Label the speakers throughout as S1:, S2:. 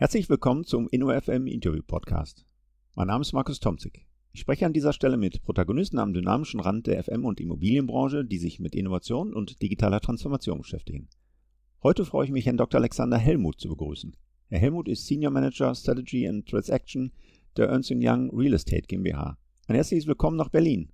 S1: Herzlich willkommen zum InnoFM Interview Podcast. Mein Name ist Markus Tomzig. Ich spreche an dieser Stelle mit Protagonisten am dynamischen Rand der FM- und Immobilienbranche, die sich mit Innovation und digitaler Transformation beschäftigen. Heute freue ich mich, Herrn Dr. Alexander Helmut zu begrüßen. Herr Helmut ist Senior Manager Strategy and Transaction der Ernst Young Real Estate GmbH. Ein herzliches Willkommen nach Berlin.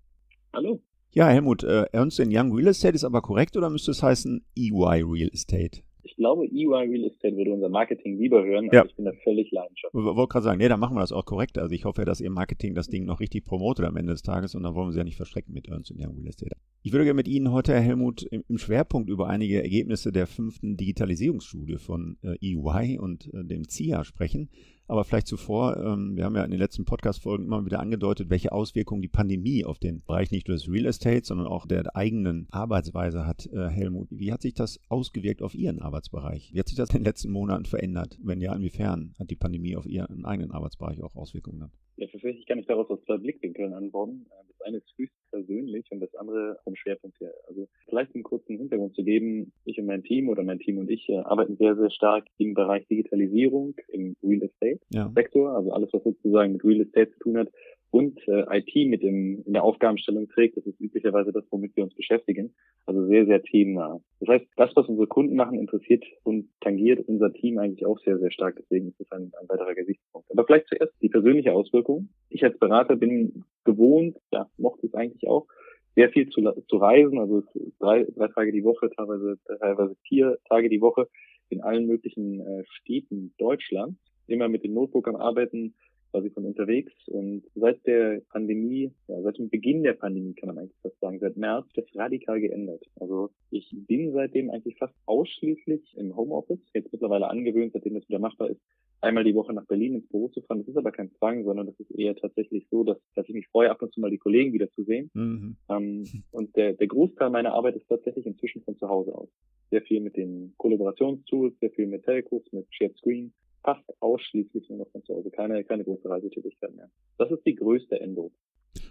S2: Hallo.
S1: Ja, Helmut, äh, Ernst Young Real Estate ist aber korrekt oder müsste es heißen EY Real Estate?
S2: Ich glaube, EY Real Estate würde unser Marketing lieber hören,
S1: Ja.
S2: aber ich bin da völlig leidenschaftlich.
S1: Ich wollte gerade sagen, nee, dann machen wir das auch korrekt. Also ich hoffe ja, dass Ihr Marketing das Ding noch richtig promotet am Ende des Tages und dann wollen wir Sie ja nicht verschrecken mit Ernst Young Real Estate. Ich würde gerne mit Ihnen heute, Herr Helmut, im im Schwerpunkt über einige Ergebnisse der fünften Digitalisierungsstudie von äh, EY und äh, dem CIA sprechen. Aber vielleicht zuvor, ähm, wir haben ja in den letzten Podcast-Folgen immer wieder angedeutet, welche Auswirkungen die Pandemie auf den Bereich nicht nur des Real Estate, sondern auch der eigenen Arbeitsweise hat. Äh, Helmut, wie hat sich das ausgewirkt auf Ihren Arbeitsbereich? Wie hat sich das in den letzten Monaten verändert? Wenn ja, inwiefern hat die Pandemie auf Ihren eigenen Arbeitsbereich auch Auswirkungen gehabt?
S2: Ja, tatsächlich kann ich daraus aus zwei Blickwinkeln antworten. Äh, Das eine ist höchst persönlich und das andere vom Schwerpunkt her. Also vielleicht einen kurzen Hintergrund zu geben. Ich und mein Team oder mein Team und ich äh, arbeiten sehr, sehr stark im Bereich Digitalisierung im Real Estate
S1: Ja.
S2: Sektor, also alles, was sozusagen mit Real Estate zu tun hat und äh, IT mit dem, in der Aufgabenstellung trägt. Das ist üblicherweise das, womit wir uns beschäftigen. Also sehr, sehr themennah. Das heißt, das, was unsere Kunden machen, interessiert und tangiert unser Team eigentlich auch sehr, sehr stark. Deswegen ist das ein, ein weiterer Gesichtspunkt. Aber vielleicht zuerst die persönliche Auswirkung. Ich als Berater bin gewohnt, ja, mochte es eigentlich auch, sehr viel zu, zu reisen, also drei, drei Tage die Woche, teilweise, teilweise vier Tage die Woche in allen möglichen äh, Städten Deutschlands. Immer mit dem Notebook am Arbeiten, quasi von unterwegs. Und seit der Pandemie, ja, seit dem Beginn der Pandemie kann man eigentlich fast sagen, seit März, das radikal geändert. Also ich bin seitdem eigentlich fast ausschließlich im Homeoffice, jetzt mittlerweile angewöhnt, seitdem das wieder machbar ist, einmal die Woche nach Berlin ins Büro zu fahren. Das ist aber kein Zwang, sondern das ist eher tatsächlich so, dass, dass ich mich freue, ab und zu mal die Kollegen wieder zu sehen.
S1: Mhm.
S2: Ähm, und der, der Großteil meiner Arbeit ist tatsächlich inzwischen von zu Hause aus. Sehr viel mit den Kollaborationstools, sehr viel mit Telcos, mit Shared Screen, fast ausschließlich nur noch von zu Hause. Keine, keine große Reisetätigkeit mehr. Das ist die größte Änderung.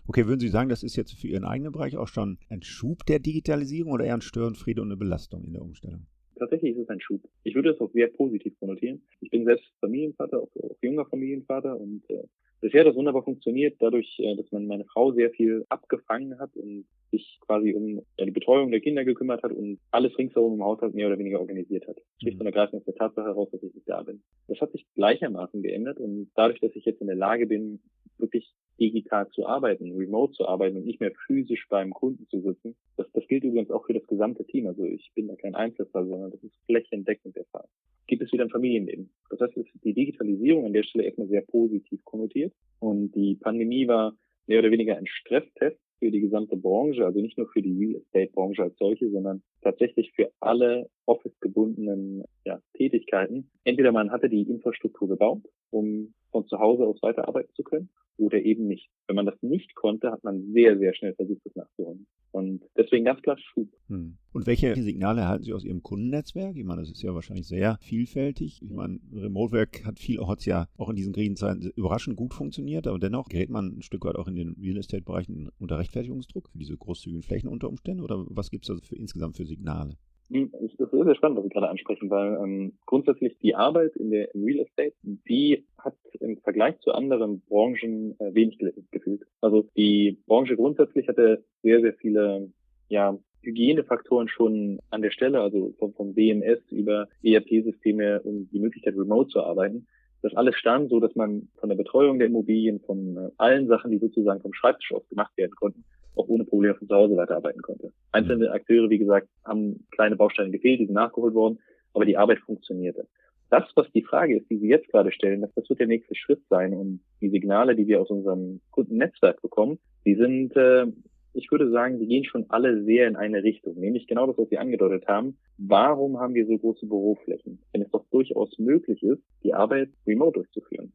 S1: Okay, würden Sie sagen, das ist jetzt für Ihren eigenen Bereich auch schon ein Schub der Digitalisierung oder eher ein Störenfriede und eine Belastung in der Umstellung?
S2: Tatsächlich ist es ein Schub. Ich würde es auch sehr positiv konnotieren. Ich bin selbst Familienvater, auch, auch junger Familienvater und äh, bisher hat das wunderbar funktioniert, dadurch, äh, dass man meine Frau sehr viel abgefangen hat und sich quasi um die Betreuung der Kinder gekümmert hat und alles ringsherum im Haushalt mehr oder weniger organisiert hat. Schlicht und ergreifend aus der Tatsache heraus, dass ich nicht da bin. Das hat sich gleichermaßen geändert und dadurch, dass ich jetzt in der Lage bin, wirklich digital zu arbeiten, remote zu arbeiten und nicht mehr physisch beim Kunden zu sitzen. Das, das gilt übrigens auch für das gesamte Team. Also ich bin da kein Einzelfall, sondern das ist flächendeckend der Fall. Gibt es wieder ein Familienleben. Das heißt, die Digitalisierung an der Stelle erstmal sehr positiv konnotiert. Und die Pandemie war mehr oder weniger ein Stresstest für die gesamte Branche, also nicht nur für die Real Estate Branche als solche, sondern tatsächlich für alle Office-gebundenen ja, Tätigkeiten. Entweder man hatte die Infrastruktur gebaut, um von zu Hause aus weiterarbeiten zu können, oder eben nicht. Wenn man das nicht konnte, hat man sehr, sehr schnell versucht, das nachzuholen. Und deswegen ganz klar Schub.
S1: Hm. Und welche Signale erhalten Sie aus Ihrem Kundennetzwerk? Ich meine, das ist ja wahrscheinlich sehr vielfältig. Ich meine, Remote-Work hat vielerorts ja auch in diesen Krisenzeiten überraschend gut funktioniert, aber dennoch gerät man ein Stück weit auch in den Real Estate-Bereichen unter Rechtfertigungsdruck für diese großzügigen Flächen unter Umständen? Oder was gibt es also für, insgesamt für Signale?
S2: Hm, Das ist sehr, sehr spannend, was Sie gerade ansprechen, weil ähm, grundsätzlich die Arbeit in der im Real Estate, die hat im Vergleich zu anderen Branchen äh, wenig gefühlt. Also die Branche grundsätzlich hatte sehr, sehr viele ja, Hygienefaktoren schon an der Stelle, also vom, vom BMS über ERP-Systeme und die Möglichkeit, remote zu arbeiten. Das alles stand so, dass man von der Betreuung der Immobilien, von äh, allen Sachen, die sozusagen vom Schreibtisch aus gemacht werden konnten, auch ohne Probleme von zu Hause weiterarbeiten konnte. Einzelne Akteure, wie gesagt, haben kleine Bausteine gefehlt, die sind nachgeholt worden, aber die Arbeit funktionierte. Das, was die Frage ist, die Sie jetzt gerade stellen, das, das wird der nächste Schritt sein und die Signale, die wir aus unserem Kundennetzwerk bekommen, die sind, äh, ich würde sagen, die gehen schon alle sehr in eine Richtung, nämlich genau das, was Sie angedeutet haben. Warum haben wir so große Büroflächen? Wenn es doch durchaus möglich ist, die Arbeit remote durchzuführen.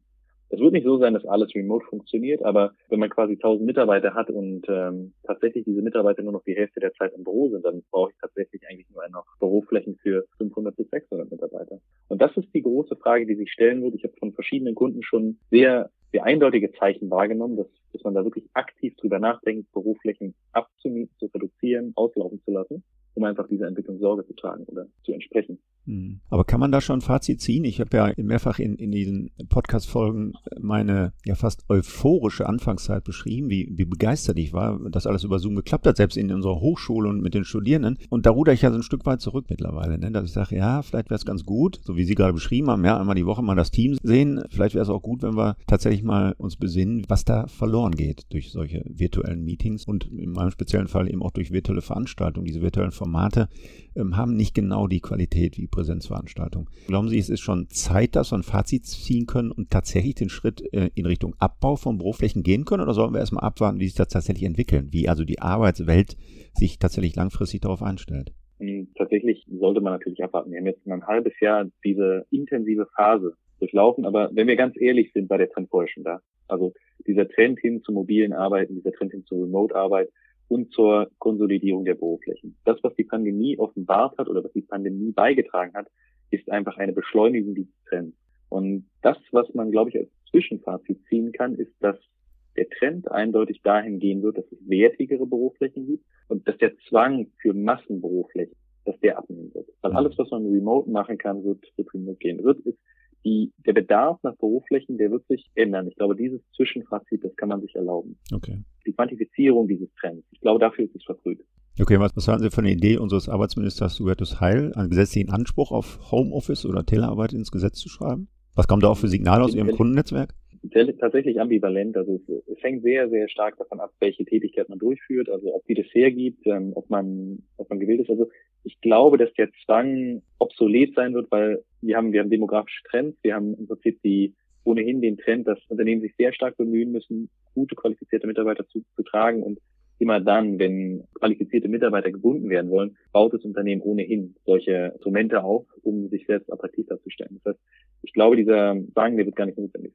S2: Es wird nicht so sein, dass alles remote funktioniert, aber wenn man quasi 1000 Mitarbeiter hat und ähm, tatsächlich diese Mitarbeiter nur noch die Hälfte der Zeit im Büro sind, dann brauche ich tatsächlich eigentlich nur noch Büroflächen für 500 bis 600 Mitarbeiter. Und das ist die große Frage, die sich stellen wird. Ich habe von verschiedenen Kunden schon sehr, sehr eindeutige Zeichen wahrgenommen, dass, dass man da wirklich aktiv drüber nachdenkt, Büroflächen abzumieten, zu reduzieren, auslaufen zu lassen, um einfach dieser Entwicklung Sorge zu tragen oder zu entsprechen.
S1: Hm. Aber kann man da schon ein Fazit ziehen? Ich habe ja mehrfach in, in diesen Podcast-Folgen meine ja fast euphorische Anfangszeit beschrieben, wie, wie begeistert ich war, dass alles über Zoom geklappt hat, selbst in unserer Hochschule und mit den Studierenden. Und da ruder ich ja so ein Stück weit zurück mittlerweile, ne? dass ich sage, ja, vielleicht wäre es ganz gut, so wie Sie gerade beschrieben haben, ja, einmal die Woche mal das Team sehen. Vielleicht wäre es auch gut, wenn wir tatsächlich mal uns besinnen, was da verloren geht durch solche virtuellen Meetings und in meinem speziellen Fall eben auch durch virtuelle Veranstaltungen. Diese virtuellen Formate haben nicht genau die Qualität wie Präsenzveranstaltungen. Glauben Sie, es ist schon Zeit, dass wir ein Fazit ziehen können und tatsächlich den Schritt äh, in Richtung Abbau von Büroflächen gehen können? Oder sollen wir erstmal abwarten, wie sich das tatsächlich entwickeln? Wie also die Arbeitswelt sich tatsächlich langfristig darauf einstellt?
S2: Hm, tatsächlich sollte man natürlich abwarten. Wir haben jetzt ein halbes Jahr diese intensive Phase durchlaufen, aber wenn wir ganz ehrlich sind, war der Trend vorher schon da. Also dieser Trend hin zu mobilen Arbeiten, dieser Trend hin zu Remote-Arbeit, und zur Konsolidierung der Büroflächen. Das, was die Pandemie offenbart hat oder was die Pandemie beigetragen hat, ist einfach eine Beschleunigung dieses Trends. Und das, was man, glaube ich, als Zwischenfazit ziehen kann, ist, dass der Trend eindeutig dahin gehen wird, dass es wertigere Büroflächen gibt und dass der Zwang für Massenbüroflächen, dass der abnehmen wird. Weil alles, was man remote machen kann, wird, wird remote gehen. Wird ist die, der Bedarf nach Büroflächen, der wird sich ändern. Ich glaube, dieses Zwischenfazit, das kann man sich erlauben.
S1: Okay.
S2: Die Quantifizierung dieses Trends. Ich glaube, dafür ist es verfrüht.
S1: Okay, was, was halten Sie von der Idee unseres Arbeitsministers Hubertus Heil, einen gesetzlichen Anspruch auf Homeoffice oder Telearbeit ins Gesetz zu schreiben? Was kommt da auch für Signale aus Ihrem Kundennetzwerk?
S2: Tatsächlich ambivalent. Also es, hängt sehr, sehr stark davon ab, welche Tätigkeit man durchführt, also ob die das hergibt, ähm, ob man, ob man gewählt ist. Also ich glaube, dass der Zwang obsolet sein wird, weil wir haben, wir haben demografische Trends, wir haben im Prinzip die ohnehin den Trend, dass Unternehmen sich sehr stark bemühen müssen, gute qualifizierte Mitarbeiter zu, zu tragen und immer dann, wenn qualifizierte Mitarbeiter gebunden werden wollen, baut das Unternehmen ohnehin solche Instrumente auf, um sich selbst attraktiv darzustellen. Das heißt, ich glaube, dieser Zwang, der wird gar nicht notwendig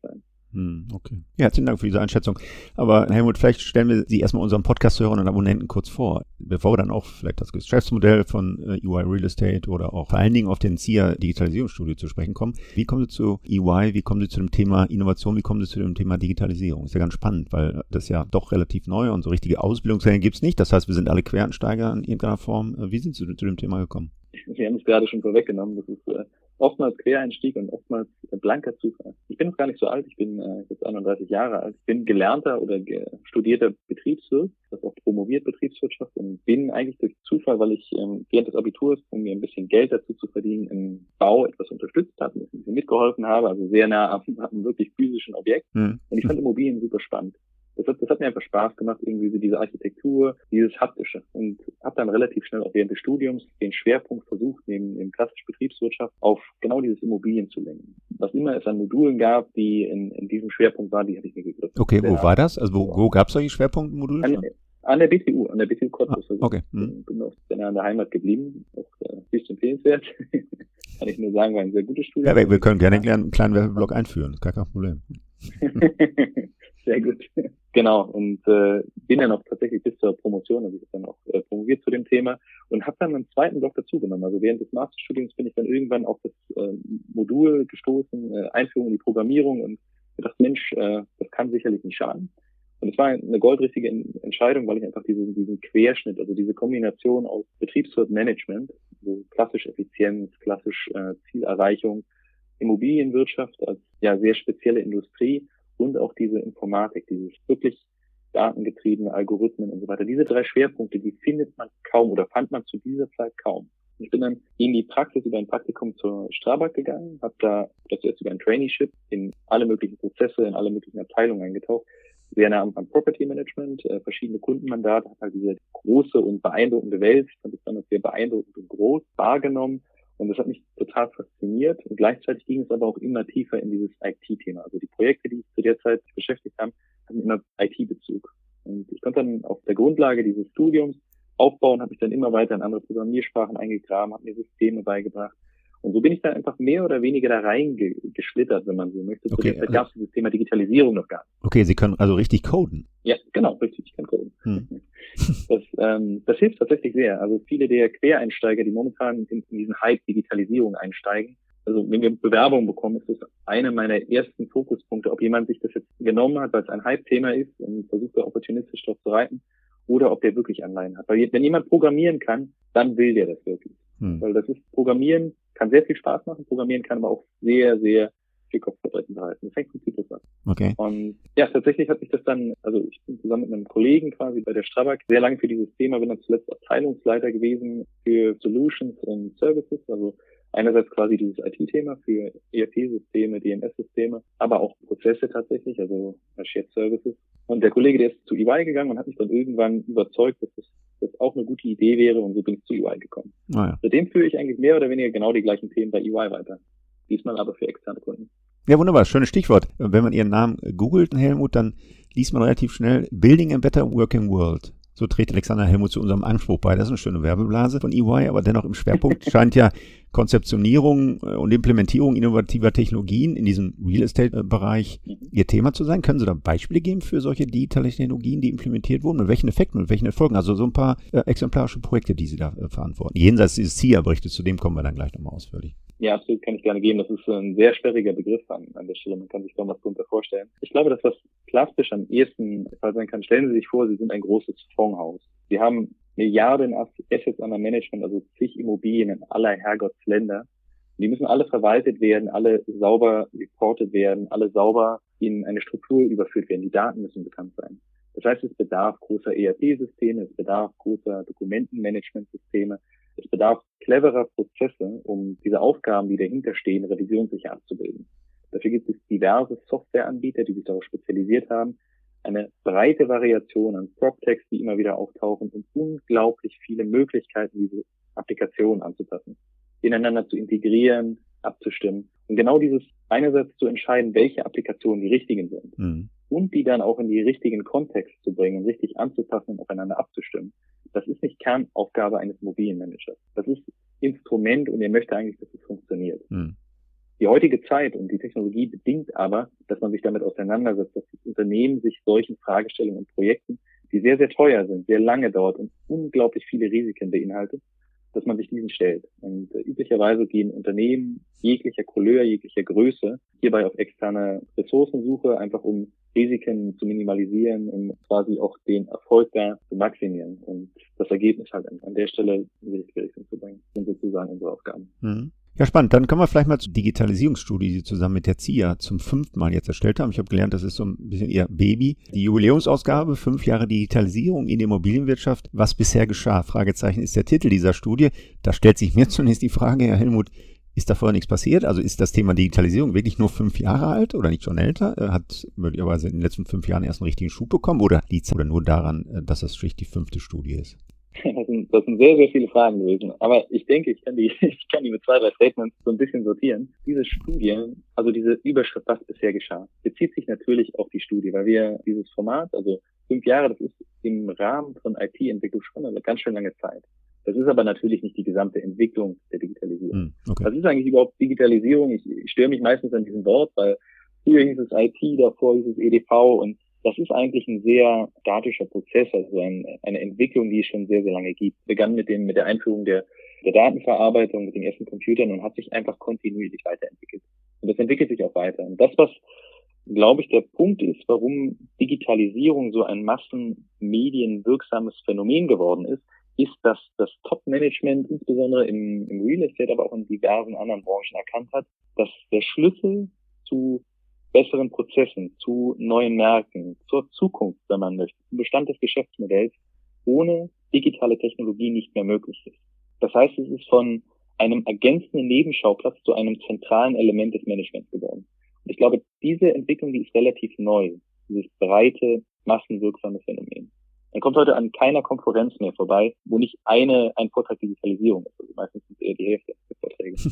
S1: okay. Ja, herzlichen Dank für diese Einschätzung. Aber Helmut, vielleicht stellen wir Sie erstmal unseren Podcast-Hörern und Abonnenten kurz vor, bevor wir dann auch vielleicht das Geschäftsmodell von EY äh, Real Estate oder auch vor allen Dingen auf den CIA Digitalisierungsstudio zu sprechen kommen. Wie kommen Sie zu EY? Wie kommen Sie zu dem Thema Innovation? Wie kommen Sie zu dem Thema Digitalisierung? Ist ja ganz spannend, weil das ja doch relativ neu und so richtige Ausbildungsstellen gibt es nicht. Das heißt, wir sind alle Quereinsteiger in irgendeiner Form. Wie sind Sie zu dem Thema gekommen?
S2: Sie haben es gerade schon vorweggenommen. Das ist äh, oftmals Quereinstieg und oftmals blanker Zufall. Ich bin noch gar nicht so alt, ich bin äh, jetzt 31 Jahre alt. Ich bin gelernter oder ge studierter Betriebswirt, das auch promoviert Betriebswirtschaft und bin eigentlich durch Zufall, weil ich ähm, während des Abiturs, um mir ein bisschen Geld dazu zu verdienen, im Bau etwas unterstützt habe, ein bisschen mitgeholfen habe, also sehr nah am, am wirklich physischen Objekt. Mhm. Und ich fand Immobilien super spannend das hat, das hat mir einfach Spaß gemacht, irgendwie so diese Architektur, dieses Haptische. Und habe dann relativ schnell auch während des Studiums den Schwerpunkt versucht, neben, neben klassischer Betriebswirtschaft auf genau dieses Immobilien zu lenken. Was immer es an Modulen gab, die in, in diesem Schwerpunkt waren, die habe ich mir gegriffen.
S1: Okay, wo war das? Also wo, wo gab es solche Schwerpunktmodule?
S2: An, an der BTU, an der BTU Cottbus.
S1: Ah, okay.
S2: Hm. Bin, auch sehr an der Heimat geblieben, auch äh, höchst empfehlenswert. Kann ich nur sagen, war ein sehr gutes Studium.
S1: Ja, wir, wir können gerne einen kleinen Werbeblock einführen, gar kein Problem.
S2: sehr gut. Genau, und äh, bin dann auch tatsächlich bis zur Promotion, also ich habe dann auch äh, promoviert zu dem Thema und habe dann einen zweiten Block dazugenommen. Also während des Masterstudiums bin ich dann irgendwann auf das äh, Modul gestoßen, äh, Einführung in die Programmierung und gedacht, Mensch, äh, das kann sicherlich nicht schaden. Und es war eine goldrichtige Entscheidung, weil ich einfach diesen, diesen Querschnitt, also diese Kombination aus Betriebswirtmanagement, so klassisch Effizienz, klassisch äh, Zielerreichung, Immobilienwirtschaft als ja sehr spezielle Industrie und auch diese Informatik, dieses wirklich datengetriebene Algorithmen und so weiter. Diese drei Schwerpunkte, die findet man kaum oder fand man zu dieser Zeit kaum. Ich bin dann in die Praxis über ein Praktikum zur Strabag gegangen, habe da das jetzt über ein Traineeship in alle möglichen Prozesse, in alle möglichen Abteilungen eingetaucht, sehr nah am, Property Management, äh, verschiedene Kundenmandate, habe halt diese große und beeindruckende Welt, fand es dann auch sehr beeindruckend und groß wahrgenommen und das hat mich total fasziniert. Und gleichzeitig ging es aber auch immer tiefer in dieses IT-Thema. Also die Projekte, die ich zu der Zeit beschäftigt haben, hatten immer IT-Bezug. Und ich konnte dann auf der Grundlage dieses Studiums aufbauen, habe ich dann immer weiter in andere Programmiersprachen eingegraben, habe mir Systeme beigebracht und so bin ich da einfach mehr oder weniger da reingeschlittert, wenn man so möchte. Zu okay, der Zeit also, gab es dieses Thema Digitalisierung noch gar nicht.
S1: Okay, Sie können also richtig coden.
S2: Ja, genau, richtig, ich kann coden. Hm. Das, ähm, das hilft tatsächlich sehr. Also viele der Quereinsteiger, die momentan in, diesen Hype Digitalisierung einsteigen, also wenn wir Bewerbungen bekommen, ist das einer meiner ersten Fokuspunkte, ob jemand sich das jetzt genommen hat, weil es ein Hype-Thema ist und versucht da opportunistisch drauf zu reiten, oder ob der wirklich Anleihen hat. Weil wenn jemand programmieren kann, dann will der das wirklich. Hm. Weil das ist Programmieren kann sehr viel Spaß machen, Programmieren kann aber auch sehr, sehr viel Kopfverbrechen behalten. Das hängt von Typus ab.
S1: Okay.
S2: Und ja, tatsächlich hat sich das dann, also ich bin zusammen mit einem Kollegen quasi bei der Strabag sehr lange für dieses Thema, bin dann zuletzt Abteilungsleiter gewesen für Solutions und Services, also einerseits quasi dieses IT-Thema für ERP-Systeme, DMS-Systeme, aber auch Prozesse tatsächlich, also Shared Services. Und der Kollege, der ist zu EY gegangen und hat mich dann irgendwann überzeugt, dass das, das auch eine gute Idee wäre und so bin ich zu EY gekommen. Ah, ja. Seitdem führe ich eigentlich mehr oder weniger genau die gleichen Themen bei EY weiter. Diesmal aber für externe Kunden.
S1: Ja, wunderbar. Schönes Stichwort. Wenn man Ihren Namen googelt, Helmut, dann liest man relativ schnell Building a Better Working World. So trägt Alexander Helmut zu unserem Anspruch bei. Das ist eine schöne Werbeblase von EY, aber dennoch im Schwerpunkt scheint ja Konzeptionierung äh, und Implementierung innovativer Technologien in diesem Real Estate-Bereich Ihr Thema zu sein. Können Sie da Beispiele geben für solche digitalen Technologien, die implementiert wurden? Mit welchen Effekten, mit welchen Erfolgen? Also so ein paar äh, exemplarische Projekte, die Sie da äh, verantworten. Jenseits dieses CIA-Berichtes, zu dem kommen wir dann gleich nochmal ausführlich.
S2: Ja, absolut kann ich gerne geben. Das ist ein sehr sperriger Begriff an, an der Stelle. Man kann sich kaum was darunter vorstellen. Ich glaube, dass was plastisch am ehesten sein kann, stellen Sie sich vor, Sie sind ein großes Fondshaus. Sie haben Milliarden Assets an der Management, also zig Immobilien in aller Herrgottsländer. Die müssen alle verwaltet werden, alle sauber reported werden, alle sauber in eine Struktur überführt werden. Die Daten müssen bekannt sein. Das heißt, es bedarf großer ERP-Systeme, es bedarf großer Dokumentenmanagementsysteme, es bedarf cleverer Prozesse, um diese Aufgaben, die dahinter stehen, revisionssicher abzubilden. Dafür gibt es diverse Softwareanbieter, die sich darauf spezialisiert haben, eine breite Variation an PropTechs, die immer wieder auftauchen und unglaublich viele Möglichkeiten, diese Applikationen anzupassen, ineinander zu integrieren, abzustimmen. Und genau dieses einerseits zu entscheiden, welche Applikationen die richtigen sind mhm. und die dann auch in die richtigen Kontext zu bringen, richtig anzupassen und aufeinander abzustimmen. Das ist nicht Kernaufgabe eines Mobilienmanagers. Das ist Instrument und er möchte eigentlich, dass es funktioniert. Mhm. Die heutige Zeit und die Technologie bedingt aber, dass man sich damit auseinandersetzt, dass das Unternehmen sich solchen Fragestellungen und Projekten, die sehr, sehr teuer sind, sehr lange dauert und unglaublich viele Risiken beinhaltet, dass man sich diesen stellt. Und äh, üblicherweise gehen Unternehmen jeglicher Couleur, jeglicher Größe hierbei auf externe Ressourcensuche, einfach um Risiken zu minimalisieren, um quasi auch den Erfolg da zu maximieren und das Ergebnis halt an der Stelle in die richtige zu bringen. Sind sozusagen unsere Aufgaben.
S1: Mhm. Ja, spannend. Dann kommen wir vielleicht mal zur Digitalisierungsstudie, die Sie zusammen mit der CIA zum fünften Mal jetzt erstellt haben. Ich habe gelernt, das ist so ein bisschen Ihr Baby. Die Jubiläumsausgabe, fünf Jahre Digitalisierung in der Immobilienwirtschaft. Was bisher geschah? Fragezeichen ist der Titel dieser Studie. Da stellt sich mir zunächst die Frage, Herr Helmut, ist da vorher nichts passiert? Also ist das Thema Digitalisierung wirklich nur fünf Jahre alt oder nicht schon älter? Hat möglicherweise in den letzten fünf Jahren erst einen richtigen Schub bekommen oder liegt es nur daran, dass das schlicht die fünfte Studie ist?
S2: Das sind, das sind sehr, sehr viele Fragen gewesen. Aber ich denke, ich kann die, ich kann die mit zwei, drei Statements so ein bisschen sortieren. Diese Studie, also diese Überschrift, was bisher geschah, bezieht sich natürlich auf die Studie, weil wir dieses Format, also fünf Jahre, das ist im Rahmen von IT-Entwicklung schon eine ganz schön lange Zeit. Das ist aber natürlich nicht die gesamte Entwicklung der Digitalisierung. Hm, okay. Was ist eigentlich überhaupt Digitalisierung? Ich, ich störe mich meistens an diesem Wort, weil früher hieß es IT, davor hieß es EDV und das ist eigentlich ein sehr statischer Prozess, also ein, eine Entwicklung, die es schon sehr, sehr lange gibt. Begann mit dem, mit der Einführung der, der Datenverarbeitung, mit den ersten Computern und hat sich einfach kontinuierlich weiterentwickelt. Und das entwickelt sich auch weiter. Und das, was, glaube ich, der Punkt ist, warum Digitalisierung so ein massenmedienwirksames Phänomen geworden ist, ist, dass das Top-Management insbesondere im, im Real Estate, aber auch in diversen anderen Branchen erkannt hat, dass der Schlüssel zu besseren Prozessen, zu neuen Märkten, zur Zukunft, wenn man möchte, zum Bestand des Geschäftsmodells ohne digitale Technologie nicht mehr möglich ist. Das heißt, es ist von einem ergänzenden Nebenschauplatz zu einem zentralen Element des Managements geworden. Und ich glaube, diese Entwicklung, die ist relativ neu, dieses breite, massenwirksame Phänomen. Man kommt heute an keiner Konferenz mehr vorbei, wo nicht eine, ein Vortrag Digitalisierung ist. Also meistens sind es eher die Hälfte der Vorträge.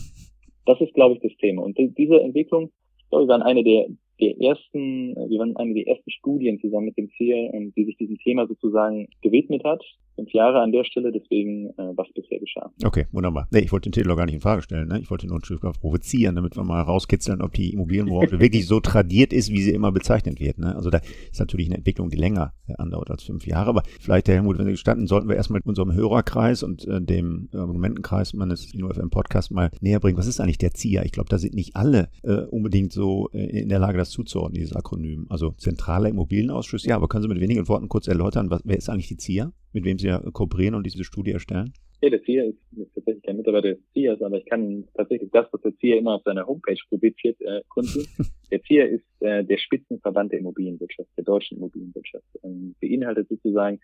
S2: Das ist, glaube ich, das Thema. Und diese Entwicklung glaube, wir waren eine der, der ersten, wir waren eine der ersten Studien zusammen mit dem CIE, ähm, die sich diesem Thema sozusagen gewidmet hat fünf Jahre an der Stelle, deswegen äh, was bisher geschah.
S1: Okay, wunderbar. Nee, ich wollte den Titel auch gar nicht in Frage stellen. Ne? Ich wollte nur ein Stück provozieren, damit wir mal rauskitzeln, ob die Immobilienbranche wirklich so tradiert ist, wie sie immer bezeichnet wird. Ne? Also da ist natürlich eine Entwicklung, die länger äh, andauert als fünf Jahre. Aber vielleicht, Herr Helmut, wenn Sie gestanden, sollten wir erstmal unserem Hörerkreis und äh, dem äh, Argumentenkreis meines InnoFM Podcast mal näher bringen. Was ist eigentlich der ZIA? Ich glaube, da sind nicht alle äh, unbedingt so äh, in der Lage, das zuzuordnen, dieses Akronym. Also zentraler Immobilienausschuss, ja, aber können Sie mit wenigen Worten kurz erläutern, was, wer ist eigentlich die ZIA? Mit wem Sie ja kooperieren und diese Studie erstellen?
S2: Ja, der CIA ist, ist tatsächlich kein Mitarbeiter des CIAs, aber ich kann tatsächlich das, was der CIA immer auf seiner Homepage publiziert, äh, kundtun. der CIA ist äh, der Spitzenverband der Immobilienwirtschaft, der deutschen Immobilienwirtschaft. Ähm, beinhaltet sozusagen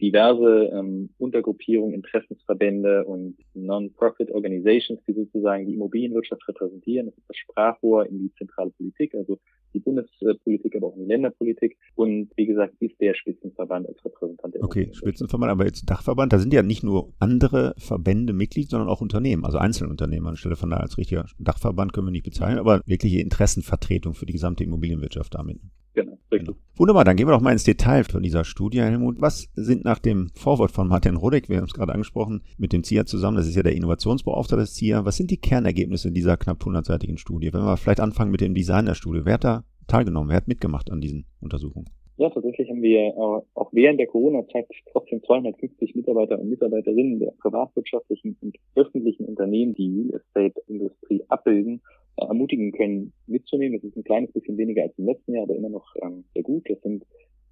S2: diverse ähm, Untergruppierungen, Interessensverbände und Non-Profit Organizations, die sozusagen die Immobilienwirtschaft repräsentieren. Das ist das Sprachrohr in die zentrale Politik, also die Bundespolitik, aber auch in die Länderpolitik. Und wie gesagt, ist der Spitzenverband als Repräsentant. Der
S1: okay, Spitzenverband, aber jetzt Dachverband, da sind ja nicht nur andere Verbände Mitglied, sondern auch Unternehmen, also Einzelunternehmer. Anstelle von da als richtiger Dachverband können wir nicht bezeichnen, aber wirkliche Interessenvertretung für die gesamte Immobilienwirtschaft damit.
S2: Genau, richtig.
S1: Genau. Wunderbar, dann gehen wir doch mal ins Detail von dieser Studie, Helmut. Was sind nach dem Vorwort von Martin Rodek, wir haben es gerade angesprochen, mit dem ZIA zusammen, das ist ja der Innovationsbeauftragte des ZIA, was sind die Kernergebnisse dieser knapp 100-seitigen Studie? Wenn wir vielleicht anfangen mit dem Design der Studie, wer hat da teilgenommen, wer hat mitgemacht an diesen Untersuchungen?
S2: Ja, tatsächlich haben wir äh, auch während der Corona-Zeit trotzdem 250 Mitarbeiter und Mitarbeiterinnen der privatwirtschaftlichen und öffentlichen Unternehmen, die Real Estate-Industrie abbilden, ermutigen können, mitzunehmen. Das ist ein kleines bisschen weniger als im letzten Jahr, aber immer noch ähm, sehr gut. Das sind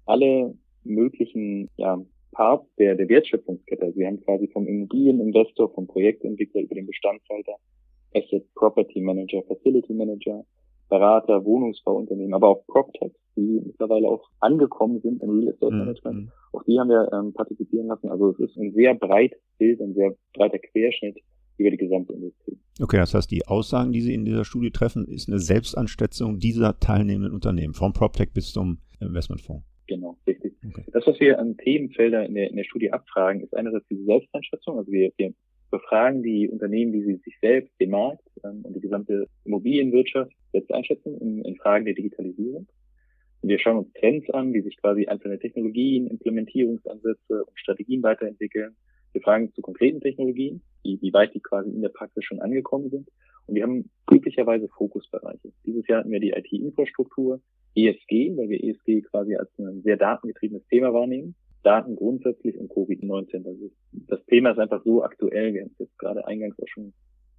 S2: alle möglichen ja, Parts der, der Wertschöpfungskette. Also wir haben quasi vom Immobilieninvestor, vom Projektentwickler über den Bestandshalter, Asset Property Manager, Facility Manager, Berater, Wohnungsbauunternehmen, aber auch PropTechs, die mittlerweile auch angekommen sind im Real Estate mhm. Management. Mhm. Auch die haben wir ähm, partizipieren lassen. Also es ist ein sehr breites Bild, ein sehr breiter Querschnitt über die gesamte Industrie.
S1: Okay, das heißt, die Aussagen, die Sie in dieser Studie treffen, ist eine Selbstanschätzung dieser teilnehmenden Unternehmen, vom PropTech bis zum Investmentfonds.
S2: Genau, richtig. Okay. Das, was wir an Themenfelder in der, in der Studie abfragen, ist einerseits diese Selbsteinschätzung. Also wir, wir befragen die Unternehmen, wie sie sich selbst, den Markt ähm, und die gesamte Immobilienwirtschaft selbst einschätzen in, in Fragen der Digitalisierung. Und wir schauen uns Trends an, wie sich quasi einzelne Technologien, Implementierungsansätze und Strategien weiterentwickeln. Wir fragen zu konkreten Technologien, wie, wie weit die quasi in der Praxis schon angekommen sind. Und wir haben glücklicherweise Fokusbereiche. Dieses Jahr hatten wir die IT-Infrastruktur, ESG, weil wir ESG quasi als ein sehr datengetriebenes Thema wahrnehmen. Daten grundsätzlich und Covid-19. Das, das Thema ist einfach so aktuell. Wir haben es jetzt gerade eingangs auch schon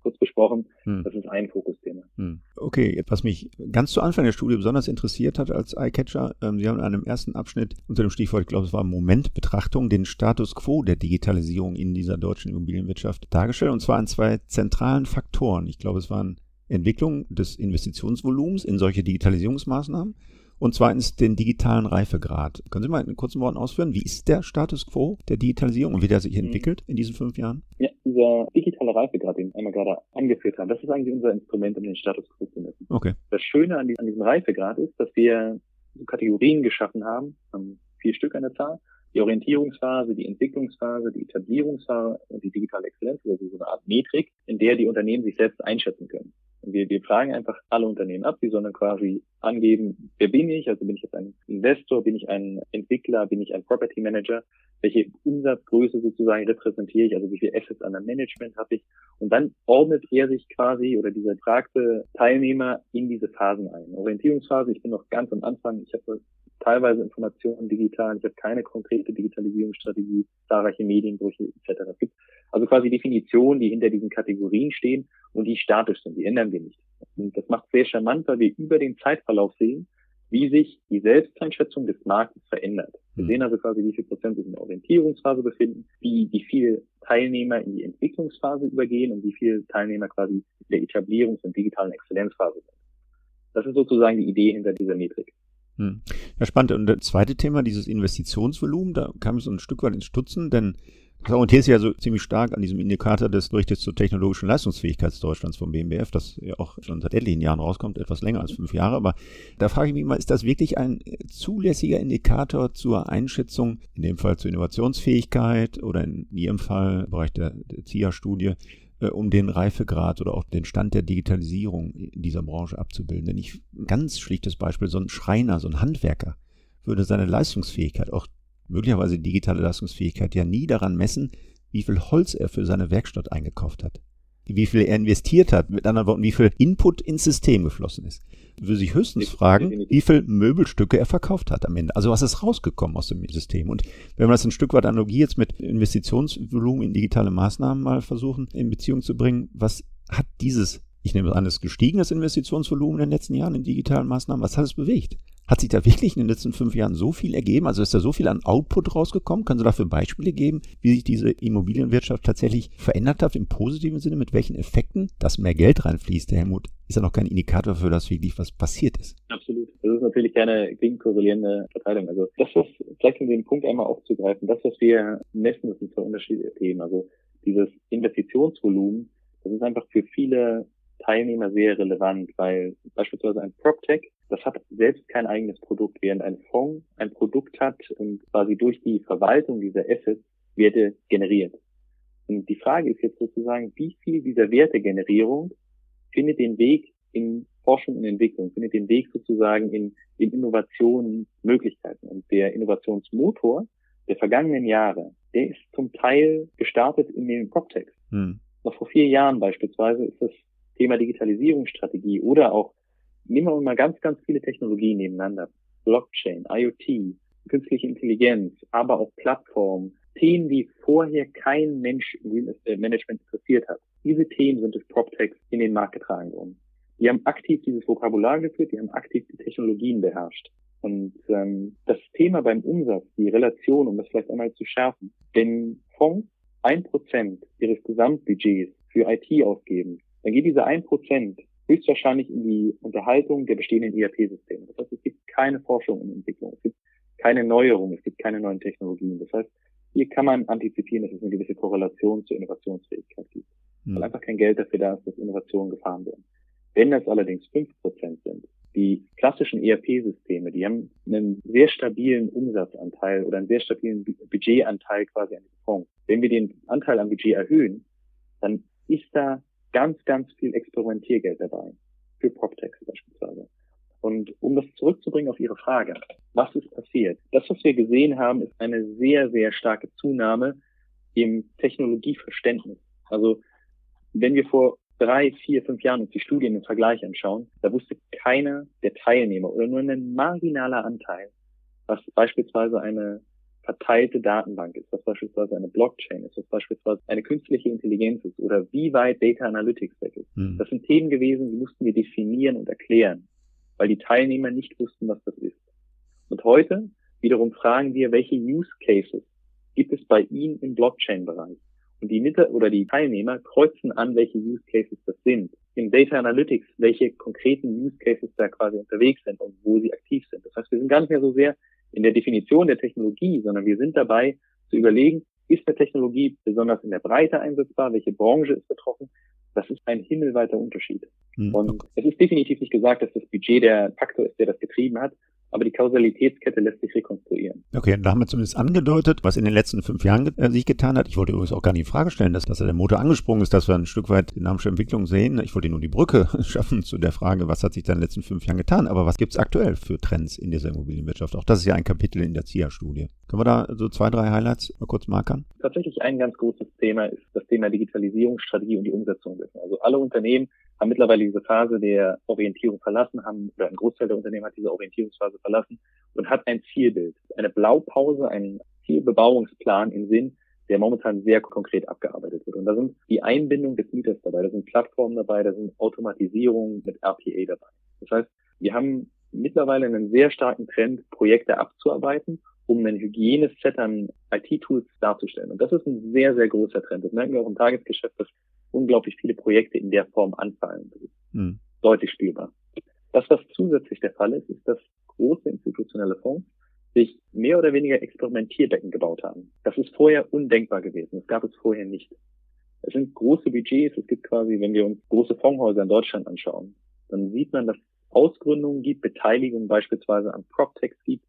S2: kurz besprochen. Hm. Das ist ein Fokusthema. Hm.
S1: Okay, was mich ganz zu Anfang der Studie besonders interessiert hat als Eyecatcher, ähm, Sie haben in einem ersten Abschnitt unter dem Stichwort, ich glaube, es war Momentbetrachtung, den Status quo der Digitalisierung in dieser deutschen Immobilienwirtschaft dargestellt, und zwar an zwei zentralen Faktoren. Ich glaube, es waren Entwicklung des Investitionsvolumens in solche Digitalisierungsmaßnahmen und zweitens den digitalen Reifegrad. Können Sie mal in kurzen Worten ausführen, wie ist der Status quo der Digitalisierung und wie der sich mhm. entwickelt in diesen fünf Jahren?
S2: Ja, dieser digitale Reifegrad, den wir einmal gerade angeführt haben, das ist eigentlich unser Instrument, um den Status quo zu messen.
S1: Okay.
S2: Das Schöne an, diesem Reifegrad ist, dass wir Kategorien geschaffen haben, vier Stück an der Zahl, die Orientierungsphase, die Entwicklungsphase, die Etablierungsphase und die digitale Exzellenz, also so eine Art Metrik, in der die Unternehmen sich selbst einschätzen können. Wir, wir fragen einfach alle Unternehmen ab, die sollen quasi angeben, wer bin ich? Also bin ich jetzt ein Investor, bin ich ein Entwickler, bin ich ein Property Manager? Welche Umsatzgröße sozusagen repräsentiere ich? Also wie viele Assets an der Management habe ich? Und dann ordnet er sich quasi oder dieser fragte Teilnehmer in diese Phasen ein. Orientierungsphase, ich bin noch ganz am Anfang, ich habe teilweise Informationen digital, ich habe keine konkrete Digitalisierungsstrategie, zahlreiche Medienbrüche etc. Es gibt also quasi Definitionen, die hinter diesen Kategorien stehen und die statisch sind, die ändern wir nicht. Und das macht sehr charmant, weil wir über den Zeitverlauf sehen, wie sich die Selbsteinschätzung des Marktes verändert. Wir hm. sehen also quasi, wie viel Prozent sich in der Orientierungsphase befinden, wie, wie viel Teilnehmer in die Entwicklungsphase übergehen und wie viel Teilnehmer quasi in der Etablierungs- und digitalen Exzellenzphase sind. Das ist sozusagen die Idee hinter dieser Metrik.
S1: Hm. Ja, spannend. Und das zweite Thema, dieses Investitionsvolumen, da kam es ein Stück weit ins Stutzen, denn das orientiert sich ja so ziemlich stark an diesem Indikator des Berichtes zur technologischen Leistungsfähigkeit Deutschlands vom BMBF, das ja auch schon seit etlichen Jahren rauskommt, etwas länger als fünf Jahre. Aber da frage ich mich mal, ist das wirklich ein zulässiger Indikator zur Einschätzung, in dem Fall zur Innovationsfähigkeit oder in Ihrem Fall im Bereich der, der CIA-Studie, äh, um den Reifegrad oder auch den Stand der Digitalisierung in dieser Branche abzubilden? Denn ich, ein ganz schlichtes Beispiel, so ein Schreiner, so ein Handwerker würde seine Leistungsfähigkeit auch möglicherweise digitale Leistungsfähigkeit ja nie daran messen, wie viel Holz er für seine Werkstatt eingekauft hat. Wie viel er investiert hat, mit anderen Worten, wie viel Input ins System geflossen ist. Würde sich höchstens fragen, wie viel Möbelstücke er verkauft hat am Ende. Also was ist rausgekommen aus dem System? Und wenn wir das ein Stück weit Analogie jetzt mit Investitionsvolumen in digitale Maßnahmen mal versuchen in Beziehung zu bringen, was hat dieses, ich nehme an, das gestiegenes Investitionsvolumen in den letzten Jahren in digitalen Maßnahmen, was hat es bewegt? Hat sich da wirklich in den letzten fünf Jahren so viel ergeben? Also ist da so viel an Output rausgekommen? Können Sie dafür Beispiele geben, wie sich diese Immobilienwirtschaft tatsächlich verändert hat im positiven Sinne? Mit welchen Effekten? Dass mehr Geld reinfließt, Helmut, ist ja noch kein Indikator für das wirklich was passiert ist.
S2: Absolut. Das ist natürlich keine gegenkorrelierende Verteilung. Also das, was vielleicht um den Punkt einmal aufzugreifen, das, was wir messen, das sind zwei unterschiedliche Themen. Also dieses Investitionsvolumen, das ist einfach für viele Teilnehmer sehr relevant, weil beispielsweise ein PropTech, das hat selbst kein eigenes Produkt, während ein Fonds ein Produkt hat und quasi durch die Verwaltung dieser Assets Werte generiert. Und die Frage ist jetzt sozusagen, wie viel dieser Wertegenerierung findet den Weg in Forschung und Entwicklung, findet den Weg sozusagen in, in Innovationen, Möglichkeiten. Und der Innovationsmotor der vergangenen Jahre, der ist zum Teil gestartet in den PropTechs. Hm. Noch vor vier Jahren beispielsweise ist das Thema Digitalisierungsstrategie oder auch, nehmen wir mal ganz, ganz viele Technologien nebeneinander. Blockchain, IoT, künstliche Intelligenz, aber auch Plattformen, Themen, die vorher kein Mensch im äh, Management interessiert hat. Diese Themen sind durch PropTechs in den Markt getragen worden. Die haben aktiv dieses Vokabular geführt, die haben aktiv die Technologien beherrscht. Und ähm, das Thema beim Umsatz, die Relation, um das vielleicht einmal zu schärfen, wenn Fonds ein Prozent ihres Gesamtbudgets für IT ausgeben, dann geht diese ein Prozent höchstwahrscheinlich in die Unterhaltung der bestehenden ERP-Systeme. Das heißt, es gibt keine Forschung und Entwicklung, es gibt keine Neuerung, es gibt keine neuen Technologien. Das heißt, hier kann man antizipieren, dass es eine gewisse Korrelation zur Innovationsfähigkeit gibt, mhm. weil einfach kein Geld dafür da ist, dass Innovationen gefahren werden. Wenn das allerdings fünf Prozent sind, die klassischen ERP-Systeme, die haben einen sehr stabilen Umsatzanteil oder einen sehr stabilen Budgetanteil quasi an den Fonds. Wenn wir den Anteil am Budget erhöhen, dann ist da ganz, ganz viel Experimentiergeld dabei. Für PropTechs beispielsweise. Und um das zurückzubringen auf Ihre Frage, was ist passiert? Das, was wir gesehen haben, ist eine sehr, sehr starke Zunahme im Technologieverständnis. Also wenn wir vor drei, vier, fünf Jahren uns die Studien im Vergleich anschauen, da wusste keiner der Teilnehmer oder nur ein marginaler Anteil, was beispielsweise eine verteilte Datenbank ist, was beispielsweise eine Blockchain ist, was beispielsweise eine künstliche Intelligenz ist oder wie weit Data Analytics weg ist. Mhm. Das sind Themen gewesen, die mussten wir definieren und erklären, weil die Teilnehmer nicht wussten, was das ist. Und heute wiederum fragen wir, welche Use Cases gibt es bei Ihnen im Blockchain-Bereich? Und die Mitte oder die Teilnehmer kreuzen an, welche Use Cases das sind. Im Data Analytics, welche konkreten Use Cases da quasi unterwegs sind und wo sie aktiv sind. Das heißt, wir sind gar nicht mehr so sehr in der Definition der Technologie, sondern wir sind dabei zu überlegen, ist eine Technologie besonders in der Breite einsetzbar, welche Branche ist betroffen. Das ist ein himmelweiter Unterschied. Mhm. Und es ist definitiv nicht gesagt, dass das Budget der Faktor ist, der das getrieben hat, aber die Kausalitätskette lässt sich rekonstruieren.
S1: Okay, da haben wir zumindest angedeutet, was in den letzten fünf Jahren äh, sich getan hat. Ich wollte übrigens auch gar nicht in Frage stellen, dass, dass der Motor angesprungen ist, dass wir ein Stück weit dynamische Entwicklung sehen. Ich wollte nur die Brücke schaffen zu der Frage, was hat sich da in den letzten fünf Jahren getan. Aber was gibt es aktuell für Trends in dieser Immobilienwirtschaft? Auch das ist ja ein Kapitel in der ZIA-Studie. Können wir da so zwei, drei Highlights mal kurz markern?
S2: Tatsächlich ein ganz großes Thema ist das Thema Digitalisierungsstrategie und die Umsetzung dessen. Also alle Unternehmen haben mittlerweile diese Phase der Orientierung verlassen, haben, oder ein Großteil der Unternehmen hat diese Orientierungsphase verlassen und hat ein Zielbild, eine Blaupause, einen Zielbebauungsplan im Sinn, der momentan sehr konkret abgearbeitet wird. Und da sind die Einbindung des Mieters dabei, da sind Plattformen dabei, da sind Automatisierungen mit RPA dabei. Das heißt, wir haben mittlerweile einen sehr starken Trend, Projekte abzuarbeiten, um ein Hygieneset an IT-Tools darzustellen. Und das ist ein sehr, sehr großer Trend. Das merken wir auch im Tagesgeschäft, dass unglaublich viele Projekte in der Form anfallen. Mhm. deutlich spielbar. Das, was zusätzlich der Fall ist, ist, dass große institutionelle Fonds sich mehr oder weniger Experimentierbecken gebaut haben. Das ist vorher undenkbar gewesen. Das gab es vorher nicht. Es sind große Budgets. Es gibt quasi, wenn wir uns große Fondshäuser in Deutschland anschauen, dann sieht man, dass Ausgründungen gibt, Beteiligungen beispielsweise an PropTechs gibt.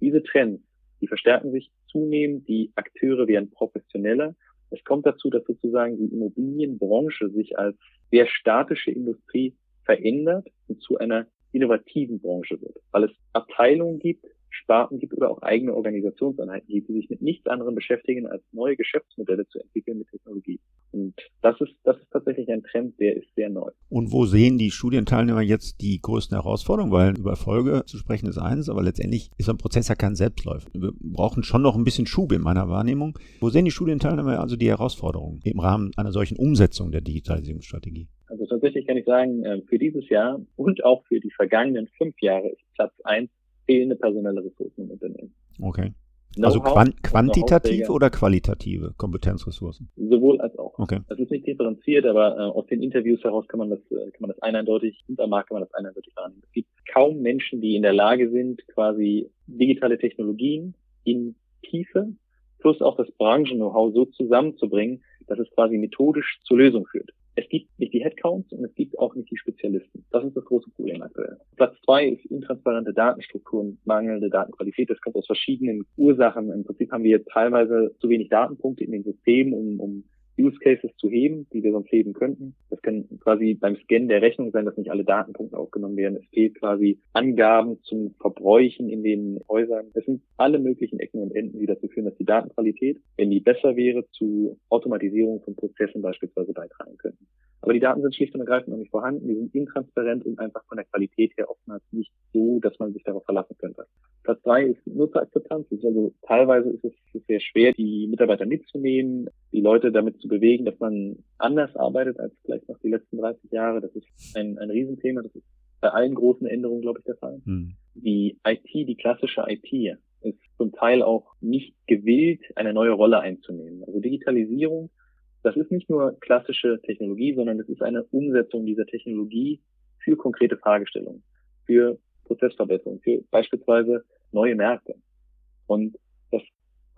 S2: Diese Trends, die verstärken sich zunehmend. Die Akteure werden professioneller es kommt dazu, dass sozusagen die Immobilienbranche sich als sehr statische Industrie verändert und zu einer innovativen Branche wird, weil es Abteilungen gibt, Sparten gibt oder auch eigene Organisationseinheiten gibt, die sich mit nichts anderem beschäftigen, als neue Geschäftsmodelle zu entwickeln mit Technologie. Und das ist, das ist tatsächlich ein Trend, der ist sehr neu.
S1: Und wo sehen die Studienteilnehmer jetzt die größten Herausforderungen? Weil über Erfolge zu sprechen ist eines, aber letztendlich ist so ein Prozess ja kein Selbstläufer. Wir brauchen schon noch ein bisschen Schub in meiner Wahrnehmung. Wo sehen die Studienteilnehmer also die Herausforderungen im Rahmen einer solchen Umsetzung der Digitalisierungsstrategie?
S2: Also tatsächlich kann ich sagen, äh, für dieses Jahr und auch für die vergangenen fünf Jahre ist Platz eins fehlende personelle Ressourcen im Unternehmen.
S1: Okay. Also quant quantitative oder qualitative Kompetenzressourcen?
S2: Sowohl als auch. Okay. Das ist nicht differenziert, aber äh, aus den Interviews heraus kann man das, äh, kann man das eindeutig, und am Markt kann man das eindeutig wahrnehmen. Es gibt kaum Menschen, die in der Lage sind, quasi digitale Technologien in Tiefe plus auch das Branchen-Know-how so zusammenzubringen, dass es quasi methodisch zur Lösung führt. Es gibt nicht die Headcounts und es gibt auch nicht die Spezialisten. Das ist das große Problem aktuell. Platz zwei ist intransparente Datenstrukturen, mangelnde Datenqualität. Das kommt aus verschiedenen Ursachen. Im Prinzip haben wir teilweise zu wenig Datenpunkte in den Systemen, um, um Use Cases zu heben, die wir sonst heben könnten. Das kann quasi beim Scannen der Rechnung sein, dass nicht alle Datenpunkte aufgenommen werden. Es fehlt quasi Angaben zum Verbräuchen in den Häusern. Es sind alle möglichen Ecken und Enden, die dazu führen, dass die Datenqualität, wenn die besser wäre, zu Automatisierung von Prozessen beispielsweise beitragen könnten. Aber die Daten sind schlicht und ergreifend noch nicht vorhanden, die sind intransparent und einfach von der Qualität her oftmals nicht so, dass man sich darauf verlassen könnte. Platz drei ist Nutzerakzeptanz. Also teilweise ist es sehr schwer, die Mitarbeiter mitzunehmen, die Leute damit zu bewegen, dass man anders arbeitet als vielleicht noch die letzten 30 Jahre. Das ist ein, ein Riesenthema. Das ist bei allen großen Änderungen, glaube ich, der Fall. Hm. Die IT, die klassische IT, ist zum Teil auch nicht gewillt, eine neue Rolle einzunehmen. Also Digitalisierung das ist nicht nur klassische Technologie, sondern es ist eine Umsetzung dieser Technologie für konkrete Fragestellungen, für Prozessverbesserung, für beispielsweise neue Märkte. Und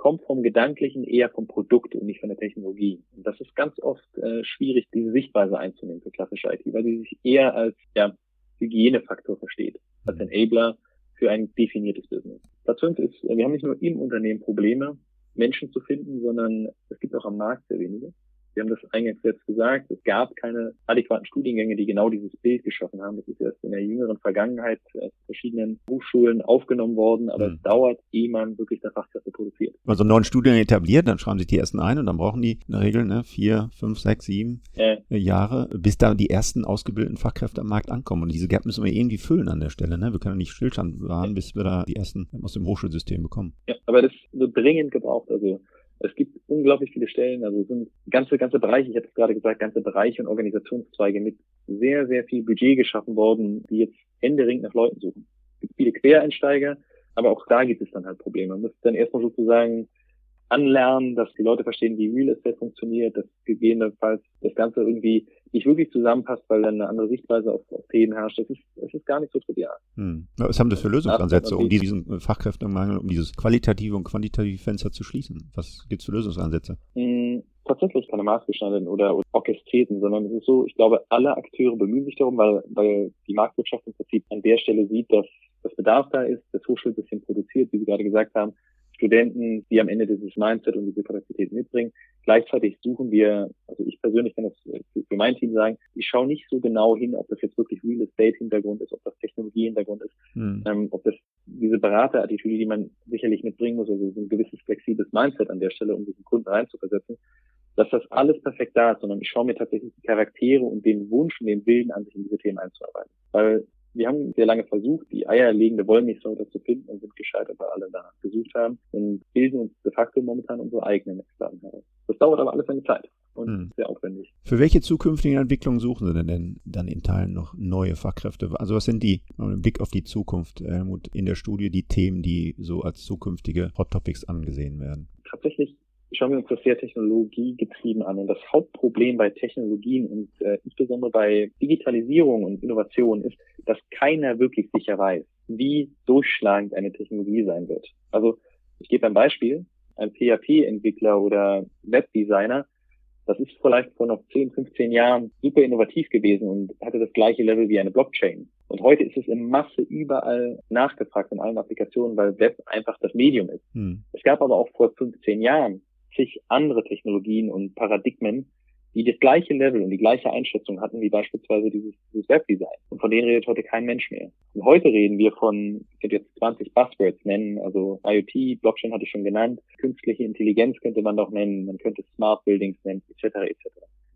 S2: kommt vom Gedanklichen eher vom Produkt und nicht von der Technologie. Und das ist ganz oft äh, schwierig, diese Sichtweise einzunehmen für klassische IT, weil sie sich eher als ja, Hygienefaktor versteht, als mhm. Enabler für ein definiertes Business. Platz fünf ist, wir haben nicht nur im Unternehmen Probleme, Menschen zu finden, sondern es gibt auch am Markt sehr wenige. Wir haben das eingangs jetzt gesagt, es gab keine adäquaten Studiengänge, die genau dieses Bild geschaffen haben. Das ist erst in der jüngeren Vergangenheit aus verschiedenen Hochschulen aufgenommen worden, aber mhm. es dauert, ehe man wirklich der Fachkräfte produziert.
S1: Also neuen Studien etabliert, dann schreiben sich die ersten ein und dann brauchen die in der Regel ne, vier, fünf, sechs, sieben äh. Jahre, bis da die ersten ausgebildeten Fachkräfte am Markt ankommen. Und diese Gap müssen wir irgendwie füllen an der Stelle. Ne? Wir können nicht Stillstand wahren, bis wir da die ersten aus dem Hochschulsystem bekommen.
S2: Ja, aber das wird dringend gebraucht. Also es gibt unglaublich viele Stellen, also es sind ganze, ganze Bereiche, ich habe es gerade gesagt, ganze Bereiche und Organisationszweige mit sehr, sehr viel Budget geschaffen worden, die jetzt händeringend nach Leuten suchen. Es gibt viele Quereinsteiger, aber auch da gibt es dann halt Probleme. Man muss dann erstmal sozusagen anlernen, dass die Leute verstehen, wie Real Estate funktioniert, dass gegebenenfalls das Ganze irgendwie nicht wirklich zusammenpasst, weil dann eine andere Sichtweise auf, auf Themen herrscht. Das ist, das ist gar nicht so trivial.
S1: Hm. Was haben das für Lösungsansätze, um diesen Fachkräftemangel, um dieses qualitative und quantitative Fenster zu schließen? Was gibt es für Lösungsansätze?
S2: Hm, tatsächlich keine maßgeschneiderten oder, oder orchestrierten, sondern es ist so, ich glaube, alle Akteure bemühen sich darum, weil, weil die Marktwirtschaft im Prinzip an der Stelle sieht, dass das Bedarf da ist, das Hochschulsystem produziert, wie Sie gerade gesagt haben, Studenten, die am Ende dieses Mindset und diese Kapazität mitbringen. Gleichzeitig suchen wir, also ich persönlich kann das für mein Team sagen, ich schaue nicht so genau hin, ob das jetzt wirklich Real Estate Hintergrund ist, ob das Technologie Hintergrund ist, mhm. ähm, ob das diese Beraterattitüde, die man sicherlich mitbringen muss, also so ein gewisses flexibles Mindset an der Stelle, um sich einen Kunden reinzuversetzen, dass das alles perfekt da ist, sondern ich schaue mir tatsächlich die Charaktere und den Wunsch und den Willen an, sich in diese Themen einzuarbeiten. Weil wir haben sehr lange versucht, die eierlegende Wollmilchsau zu finden und sind gescheitert, weil alle danach gesucht haben und bilden uns de facto momentan unsere eigenen Experten heraus. Das dauert aber alles eine Zeit und hm. sehr aufwendig.
S1: Für welche zukünftigen Entwicklungen suchen Sie denn dann in Teilen noch neue Fachkräfte? Also was sind die, mit Blick auf die Zukunft, Helmut, in der Studie die Themen, die so als zukünftige Hot Topics angesehen werden?
S2: Tatsächlich schauen wir uns das sehr technologiegetrieben an. Und das Hauptproblem bei Technologien und äh, insbesondere bei Digitalisierung und Innovation ist, dass keiner wirklich sicher weiß, wie durchschlagend eine Technologie sein wird. Also ich gebe ein Beispiel. Ein PHP-Entwickler oder Webdesigner, das ist vielleicht vor noch 10, 15 Jahren super innovativ gewesen und hatte das gleiche Level wie eine Blockchain. Und heute ist es in Masse überall nachgefragt in allen Applikationen, weil Web einfach das Medium ist. Hm. Es gab aber auch vor 15 Jahren zig andere Technologien und Paradigmen, die das gleiche Level und die gleiche Einschätzung hatten wie beispielsweise dieses, dieses Webdesign. Und von denen redet heute kein Mensch mehr. Und heute reden wir von, ich könnte jetzt 20 Buzzwords nennen, also IoT, Blockchain hatte ich schon genannt, künstliche Intelligenz könnte man doch nennen, man könnte Smart Buildings nennen, etc. etc.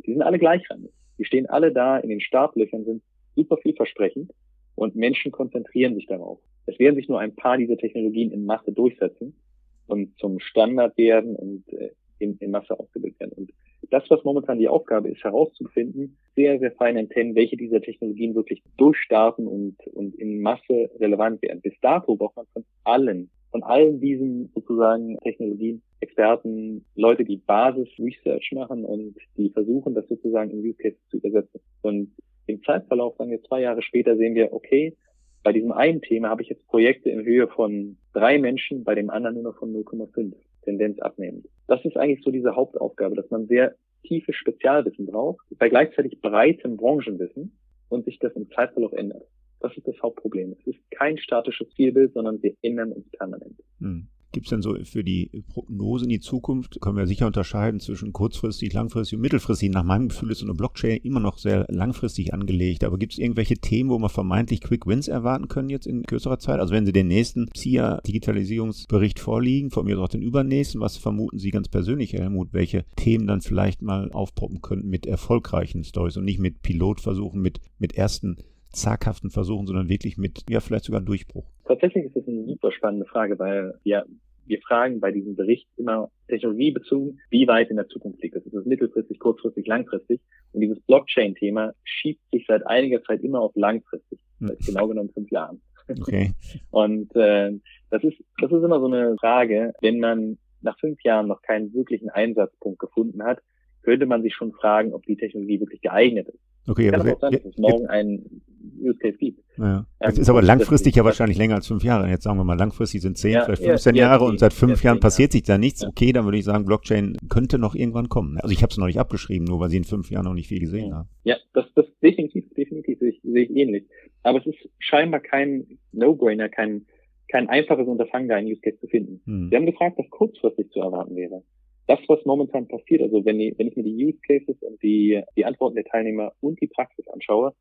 S2: Die sind alle gleichrangig. Die stehen alle da in den Startlöchern, sind super vielversprechend und Menschen konzentrieren sich darauf. Es werden sich nur ein paar dieser Technologien in Masse durchsetzen und zum Standard werden und äh, in, in Masse ausgebildet werden. Und das, was momentan die Aufgabe ist, herauszufinden, sehr, sehr fein Antennen, welche dieser Technologien wirklich durchstarten und, und in Masse relevant werden. Bis dato braucht man von allen, von allen diesen sozusagen Technologien Experten, Leute, die Basis-Research machen und die versuchen, das sozusagen in Use Cases zu übersetzen. Und im Zeitverlauf, sagen wir zwei Jahre später, sehen wir, okay, bei diesem einen Thema habe ich jetzt Projekte in Höhe von drei Menschen, bei dem anderen nur noch von 0,5. Tendenz abnehmend. Das ist eigentlich so diese Hauptaufgabe, dass man sehr tiefes Spezialwissen braucht, bei gleichzeitig breitem Branchenwissen und sich das im Zeitverlauf ändert. Das ist das Hauptproblem. Es ist kein statisches Zielbild, sondern wir ändern uns permanent.
S1: Hm. Gibt es denn so für die Prognose in die Zukunft, können wir sicher unterscheiden zwischen kurzfristig, langfristig und mittelfristig. Nach meinem Gefühl ist so eine Blockchain immer noch sehr langfristig angelegt. Aber gibt es irgendwelche Themen, wo wir vermeintlich Quick Wins erwarten können jetzt in kürzerer Zeit? Also wenn Sie den nächsten SIA-Digitalisierungsbericht vorliegen, von mir auch den übernächsten, was vermuten Sie ganz persönlich, Helmut, welche Themen dann vielleicht mal aufpoppen könnten mit erfolgreichen Stories und nicht mit Pilotversuchen, mit, mit ersten zaghaften Versuchen, sondern wirklich mit, ja, vielleicht sogar Durchbruch?
S2: Tatsächlich ist das eine super spannende Frage, weil ja, wir fragen bei diesem Bericht immer technologiebezogen, wie weit in der Zukunft liegt das. Ist es mittelfristig, kurzfristig, langfristig? Und dieses Blockchain-Thema schiebt sich seit einiger Zeit immer auf langfristig, hm. seit genau genommen fünf Jahren.
S1: Okay.
S2: Und äh, das ist das ist immer so eine Frage, wenn man nach fünf Jahren noch keinen wirklichen Einsatzpunkt gefunden hat, könnte man sich schon fragen, ob die Technologie wirklich geeignet ist.
S1: Okay,
S2: Kann aber sein, dass es morgen einen Use Case gibt.
S1: Ja. Jetzt ähm, ist aber langfristig ja wahrscheinlich länger als fünf Jahre. Jetzt sagen wir mal, langfristig sind zehn, ja, vielleicht 15 ja, Jahre und seit fünf Jahren passiert sich da nichts. Okay, dann würde ich sagen, Blockchain könnte noch irgendwann kommen. Also ich habe es noch nicht abgeschrieben, nur weil Sie in fünf Jahren noch nicht viel gesehen haben.
S2: Ja, das, das definitiv, definitiv sehe ich, sehe ich ähnlich. Aber es ist scheinbar kein No-Brainer, kein, kein einfaches Unterfangen, da einen Use Case zu finden. Hm. Sie haben gefragt, was kurzfristig zu erwarten wäre das, was momentan passiert, also wenn ich, wenn ich mir die Use Cases und die, die Antworten der Teilnehmer und die Praxis anschaue,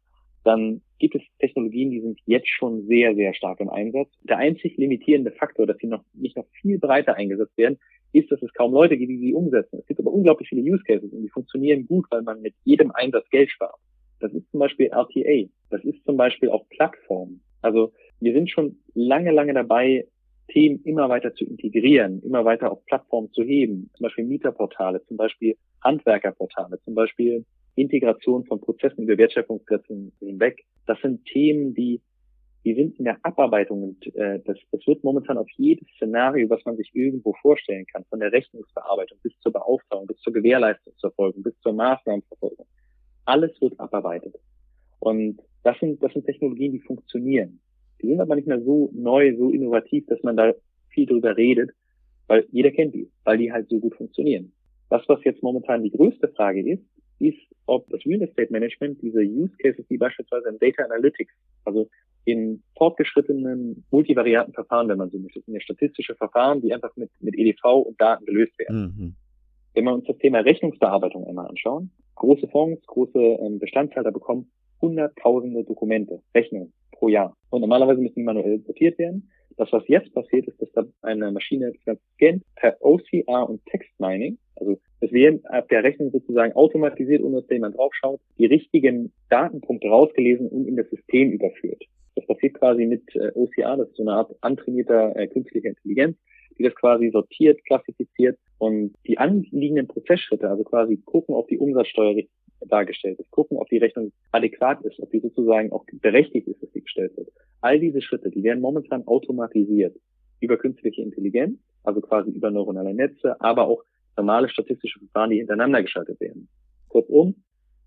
S2: dann gibt es Technologien, die sind jetzt schon sehr, sehr stark im Einsatz. Der einzig limitierende Faktor, dass sie noch nicht noch viel breiter eingesetzt werden, ist, dass es kaum Leute gibt, die sie umsetzen. Es gibt aber unglaublich viele Use Cases und die funktionieren gut, weil man mit jedem Einsatz Geld spart. Das ist zum Beispiel RTA. Das ist zum Beispiel auch Plattformen. Also wir sind schon lange, lange dabei, Themen immer weiter zu integrieren, immer weiter auf Plattformen zu heben, zum Beispiel Mieterportale, zum Beispiel Handwerkerportale, zum Beispiel Integration von Prozessen über Wertschöpfungsketten hinweg. Das sind Themen, die die sind in der Abarbeitung und äh, das, das wird momentan auf jedes Szenario, was man sich irgendwo vorstellen kann, von der Rechnungsverarbeitung bis zur Beauftragung, bis zur Gewährleistungsverfolgung, bis zur Maßnahmenverfolgung. Alles wird abarbeitet. Und das sind, das sind Technologien, die funktionieren. Die sind aber nicht mehr so neu, so innovativ, dass man da viel drüber redet, weil jeder kennt die, weil die halt so gut funktionieren. Das, was jetzt momentan die größte Frage ist, ist, ob das Real Estate Management diese Use Cases wie beispielsweise in Data Analytics, also in fortgeschrittenen multivariaten Verfahren, wenn man so möchte, sind ja statistische Verfahren, die einfach mit, mit EDV und Daten gelöst werden. Mhm. Wenn wir uns das Thema Rechnungsbearbeitung einmal anschauen, große Fonds, große ähm, Bestandshalter bekommen hunderttausende Dokumente, Rechnungen pro Jahr. Und normalerweise müssen die manuell sortiert werden. Das, was jetzt passiert, ist, dass da eine Maschine das Ganze scannt per OCR und Text Mining. Also es werden ab der Rechnung sozusagen automatisiert, ohne dass jemand draufschaut, die richtigen Datenpunkte rausgelesen und in das System überführt. Das passiert quasi mit äh, OCR, das ist so eine Art antrainierter äh, künstlicher Intelligenz, die das quasi sortiert, klassifiziert und die anliegenden Prozessschritte, also quasi gucken, ob die Umsatzsteuer dargestellt ist, gucken, ob die Rechnung adäquat ist, ob die sozusagen auch berechtigt ist, dass sie gestellt wird. All diese Schritte, die werden momentan automatisiert über künstliche Intelligenz, also quasi über neuronale Netze, aber auch normale statistische Verfahren, die hintereinander geschaltet werden. Kurzum,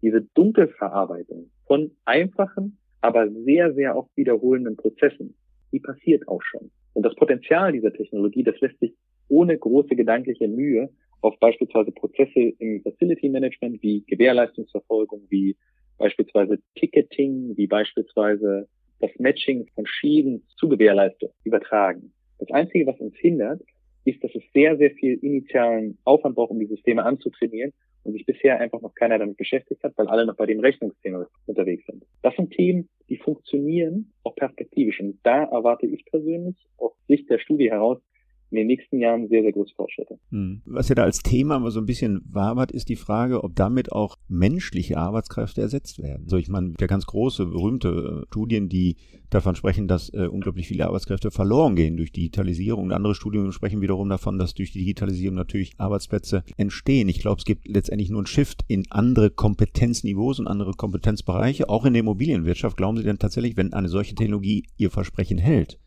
S2: diese Dunkelverarbeitung von einfachen, aber sehr, sehr oft wiederholenden Prozessen, die passiert auch schon. Und das Potenzial dieser Technologie, das lässt sich ohne große gedankliche Mühe auf beispielsweise Prozesse im Facility Management wie Gewährleistungsverfolgung, wie beispielsweise Ticketing, wie beispielsweise das Matching von Schienen zu Gewährleistung übertragen. Das Einzige, was uns hindert, ist, dass es sehr, sehr viel initialen Aufwand braucht, um die Systeme anzutrainieren und sich bisher einfach noch keiner damit beschäftigt hat, weil alle noch bei dem Rechnungsthema unterwegs sind. Das sind Themen, die funktionieren auch perspektivisch. Und da erwarte ich persönlich aus Sicht der Studie heraus in den nächsten Jahren sehr, sehr große Fortschritte.
S1: Hm. Was ja da als Thema mal so ein bisschen wabert, ist die Frage, ob damit auch menschliche Arbeitskräfte ersetzt werden. So, ich meine, der ganz große, berühmte äh, Studien, die davon sprechen, dass äh, unglaublich viele Arbeitskräfte verloren gehen durch Digitalisierung. Und andere Studien sprechen wiederum davon, dass durch die Digitalisierung natürlich Arbeitsplätze entstehen. Ich glaube, es gibt letztendlich nur einen Shift in andere Kompetenzniveaus und andere Kompetenzbereiche, auch in der Immobilienwirtschaft. Glauben Sie denn tatsächlich, wenn eine solche Technologie ihr Versprechen hält,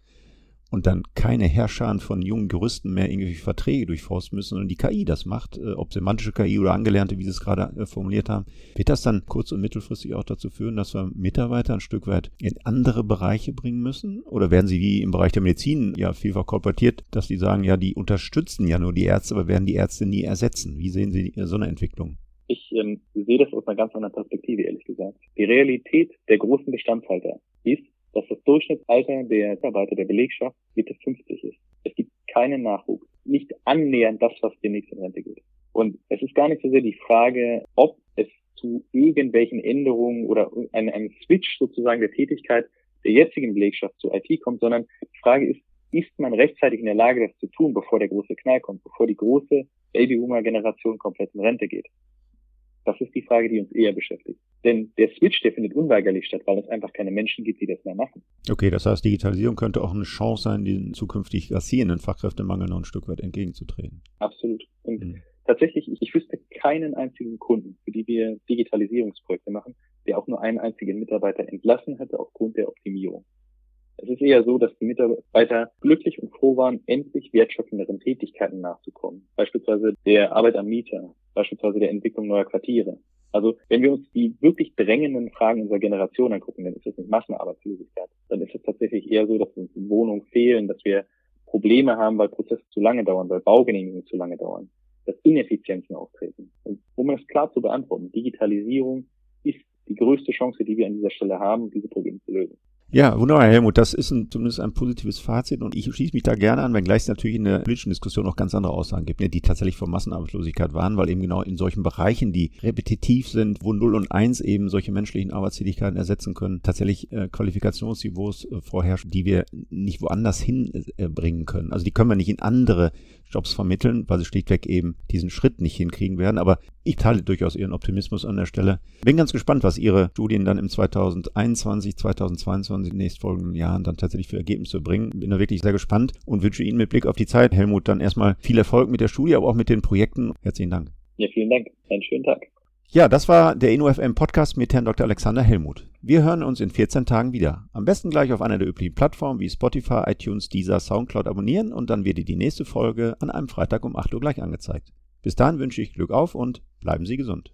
S1: und dann keine Herrscher von jungen Juristen mehr irgendwie Verträge durchforsten müssen, sondern die KI das macht, äh, ob semantische KI oder angelernte, wie Sie es gerade äh, formuliert haben, wird das dann kurz- und mittelfristig auch dazu führen, dass wir Mitarbeiter ein Stück weit in andere Bereiche bringen müssen? Oder werden sie wie im Bereich der Medizin ja vielfach kolportiert, dass die sagen, ja, die unterstützen ja nur die Ärzte, aber werden die Ärzte nie ersetzen? Wie sehen Sie so eine Entwicklung?
S2: Ich ähm, sehe das aus einer ganz anderen Perspektive, ehrlich gesagt. Die Realität der großen Bestandshalter ist, dass das Durchschnittsalter der Mitarbeiter der Belegschaft Mitte 50 ist. Es gibt keinen Nachwuchs. Nicht annähernd das, was demnächst in Rente geht. Und es ist gar nicht so sehr die Frage, ob es zu irgendwelchen Änderungen oder einem, einem Switch sozusagen der Tätigkeit der jetzigen Belegschaft zu IT kommt, sondern die Frage ist, ist man rechtzeitig in der Lage, das zu tun, bevor der große Knall kommt, bevor die große Babyboomer-Generation komplett in Rente geht? Das ist die Frage, die uns eher beschäftigt. Denn der Switch, der findet unweigerlich statt, weil es einfach keine Menschen gibt, die das mehr machen.
S1: Okay, das heißt, Digitalisierung könnte auch eine Chance sein, den zukünftig grassierenden Fachkräftemangel noch ein Stück weit entgegenzutreten.
S2: Absolut. Und mhm. tatsächlich, ich, ich wüsste keinen einzigen Kunden, für die wir Digitalisierungsprojekte machen, der auch nur einen einzigen Mitarbeiter entlassen hätte aufgrund der Optimierung. Es ist eher so, dass die Mitarbeiter glücklich und froh waren, endlich wertschöpfenderen Tätigkeiten nachzukommen. Beispielsweise der Arbeit am Mieter, beispielsweise der Entwicklung neuer Quartiere. Also wenn wir uns die wirklich drängenden Fragen unserer Generation angucken, dann ist das nicht Massenarbeitslosigkeit. Dann ist es tatsächlich eher so, dass uns Wohnungen fehlen, dass wir Probleme haben, weil Prozesse zu lange dauern, weil Baugenehmigungen zu lange dauern, dass Ineffizienzen auftreten. Und um es klar zu beantworten, Digitalisierung ist die größte Chance, die wir an dieser Stelle haben, diese Probleme zu lösen.
S1: Ja, wunderbar, Helmut. Das ist ein, zumindest ein positives Fazit und ich schließe mich da gerne an, wenngleich es natürlich in der politischen Diskussion noch ganz andere Aussagen gibt, ne, die tatsächlich von Massenarbeitslosigkeit waren, weil eben genau in solchen Bereichen, die repetitiv sind, wo 0 und 1 eben solche menschlichen Arbeitstätigkeiten ersetzen können, tatsächlich äh, Qualifikationsniveaus äh, vorherrschen, die wir nicht woanders hinbringen äh, können. Also die können wir nicht in andere Jobs vermitteln, weil sie schlichtweg eben diesen Schritt nicht hinkriegen werden. Aber ich teile durchaus Ihren Optimismus an der Stelle. Bin ganz gespannt, was Ihre Studien dann im 2021, 2022, in den nächstfolgenden Jahren dann tatsächlich für Ergebnisse bringen. Bin da wirklich sehr gespannt und wünsche Ihnen mit Blick auf die Zeit, Helmut, dann erstmal viel Erfolg mit der Studie, aber auch mit den Projekten. Herzlichen Dank.
S2: Ja, vielen Dank. Einen schönen Tag.
S1: Ja, das war der InnoFM Podcast mit Herrn Dr. Alexander Helmut. Wir hören uns in 14 Tagen wieder. Am besten gleich auf einer der üblichen Plattformen wie Spotify, iTunes, Deezer, Soundcloud abonnieren und dann wird dir die nächste Folge an einem Freitag um 8 Uhr gleich angezeigt. Bis dahin wünsche ich Glück auf und bleiben Sie gesund.